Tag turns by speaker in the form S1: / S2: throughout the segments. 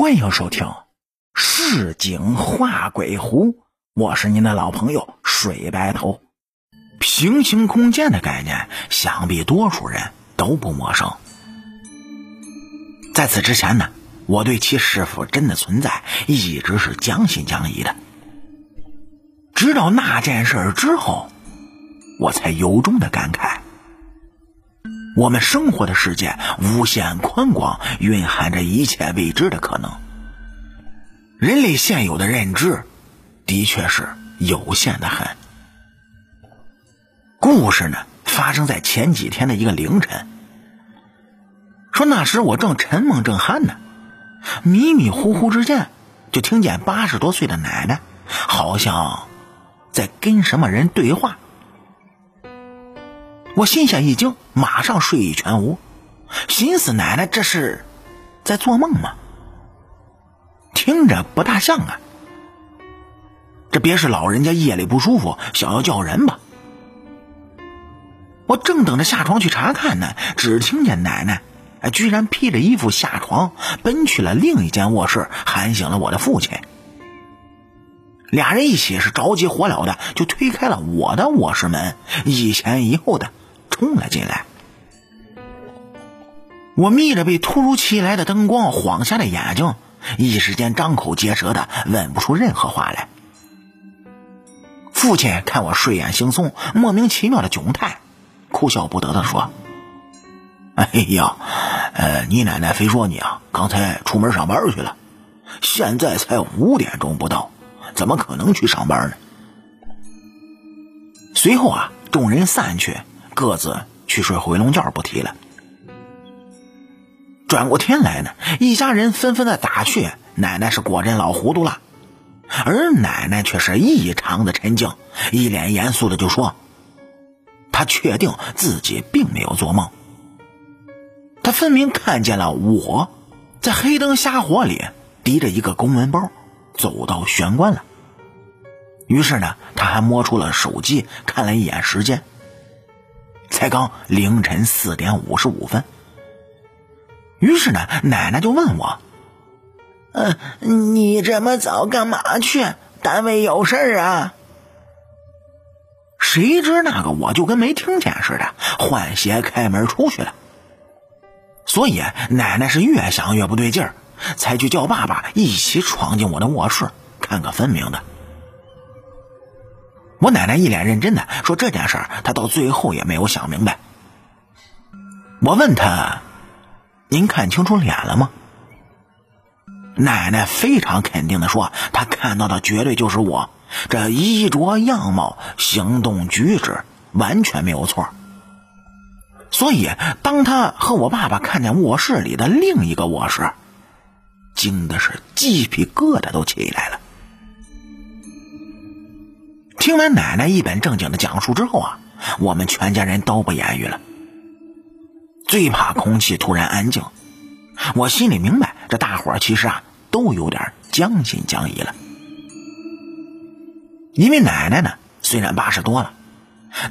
S1: 欢迎收听《市井画鬼狐》，我是您的老朋友水白头。平行空间的概念，想必多数人都不陌生。在此之前呢，我对其是否真的存在，一直是将信将疑的。直到那件事之后，我才由衷的感慨：我们生活的世界无限宽广，蕴含着一切未知的可能。人类现有的认知，的确是有限的很。故事呢，发生在前几天的一个凌晨。说那时我正沉梦正酣呢，迷迷糊糊之间，就听见八十多岁的奶奶，好像在跟什么人对话。我心下一惊，马上睡意全无，心思奶奶这是在做梦吗？听着不大像啊，这别是老人家夜里不舒服，想要叫人吧？我正等着下床去查看呢，只听见奶奶，居然披着衣服下床，奔去了另一间卧室，喊醒了我的父亲。俩人一起是着急火燎的，就推开了我的卧室门，一前一后的冲了进来。我眯着被突如其来的灯光晃瞎的眼睛，一时间张口结舌的问不出任何话来。父亲看我睡眼惺忪、莫名其妙的窘态，哭笑不得的说：“哎呀，呃，你奶奶非说你啊，刚才出门上班去了，现在才五点钟不到。”怎么可能去上班呢？随后啊，众人散去，各自去睡回笼觉，不提了。转过天来呢，一家人纷纷的打趣：“奶奶是果真老糊涂了。”而奶奶却是异常的沉静，一脸严肃的就说：“她确定自己并没有做梦，她分明看见了我在黑灯瞎火里提着一个公文包。”走到玄关了，于是呢，他还摸出了手机，看了一眼时间，才刚凌晨四点五十五分。于是呢，奶奶就问我：“嗯，你这么早干嘛去？单位有事儿啊？”谁知那个我就跟没听见似的，换鞋开门出去了。所以奶奶是越想越不对劲儿。才去叫爸爸一起闯进我的卧室看个分明的。我奶奶一脸认真的说：“这件事儿，她到最后也没有想明白。”我问她：“您看清楚脸了吗？”奶奶非常肯定的说：“她看到的绝对就是我，这衣着样貌、行动举止完全没有错。所以，当她和我爸爸看见卧室里的另一个卧室，惊的是鸡皮疙瘩都起来了。听完奶奶一本正经的讲述之后啊，我们全家人都不言语了。最怕空气突然安静，我心里明白，这大伙其实啊都有点将信将疑了。因为奶奶呢虽然八十多了，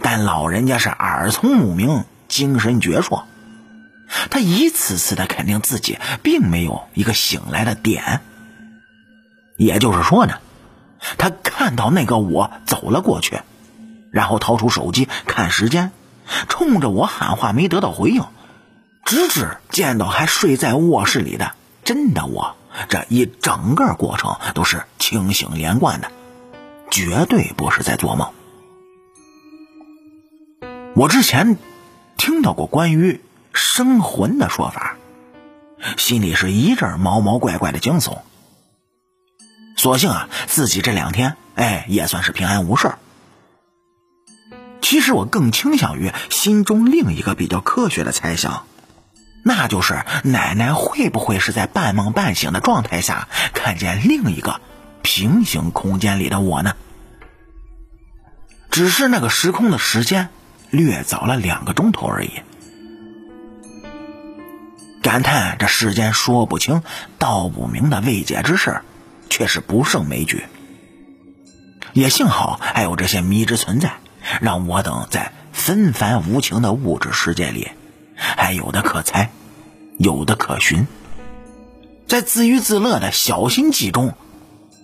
S1: 但老人家是耳聪目明，精神矍铄。他一次次的肯定自己并没有一个醒来的点，也就是说呢，他看到那个我走了过去，然后掏出手机看时间，冲着我喊话没得到回应，直至见到还睡在卧室里的真的我，这一整个过程都是清醒连贯的，绝对不是在做梦。我之前听到过关于。生魂的说法，心里是一阵毛毛怪怪的惊悚。所幸啊，自己这两天哎也算是平安无事。其实我更倾向于心中另一个比较科学的猜想，那就是奶奶会不会是在半梦半醒的状态下看见另一个平行空间里的我呢？只是那个时空的时间略早了两个钟头而已。感叹这世间说不清道不明的未解之事，却是不胜枚举。也幸好还有这些迷之存在，让我等在纷繁无情的物质世界里，还有的可猜，有的可寻。在自娱自乐的小心机中，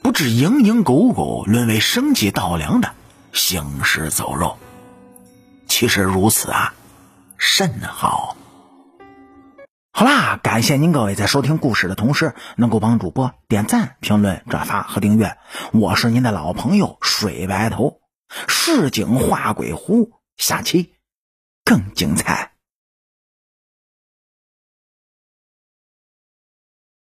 S1: 不致蝇营狗苟，沦为生计稻粮的行尸走肉。其实如此啊，甚好。好啦，感谢您各位在收听故事的同时，能够帮主播点赞、评论、转发和订阅。我是您的老朋友水白头，市井画鬼狐，下期更精彩。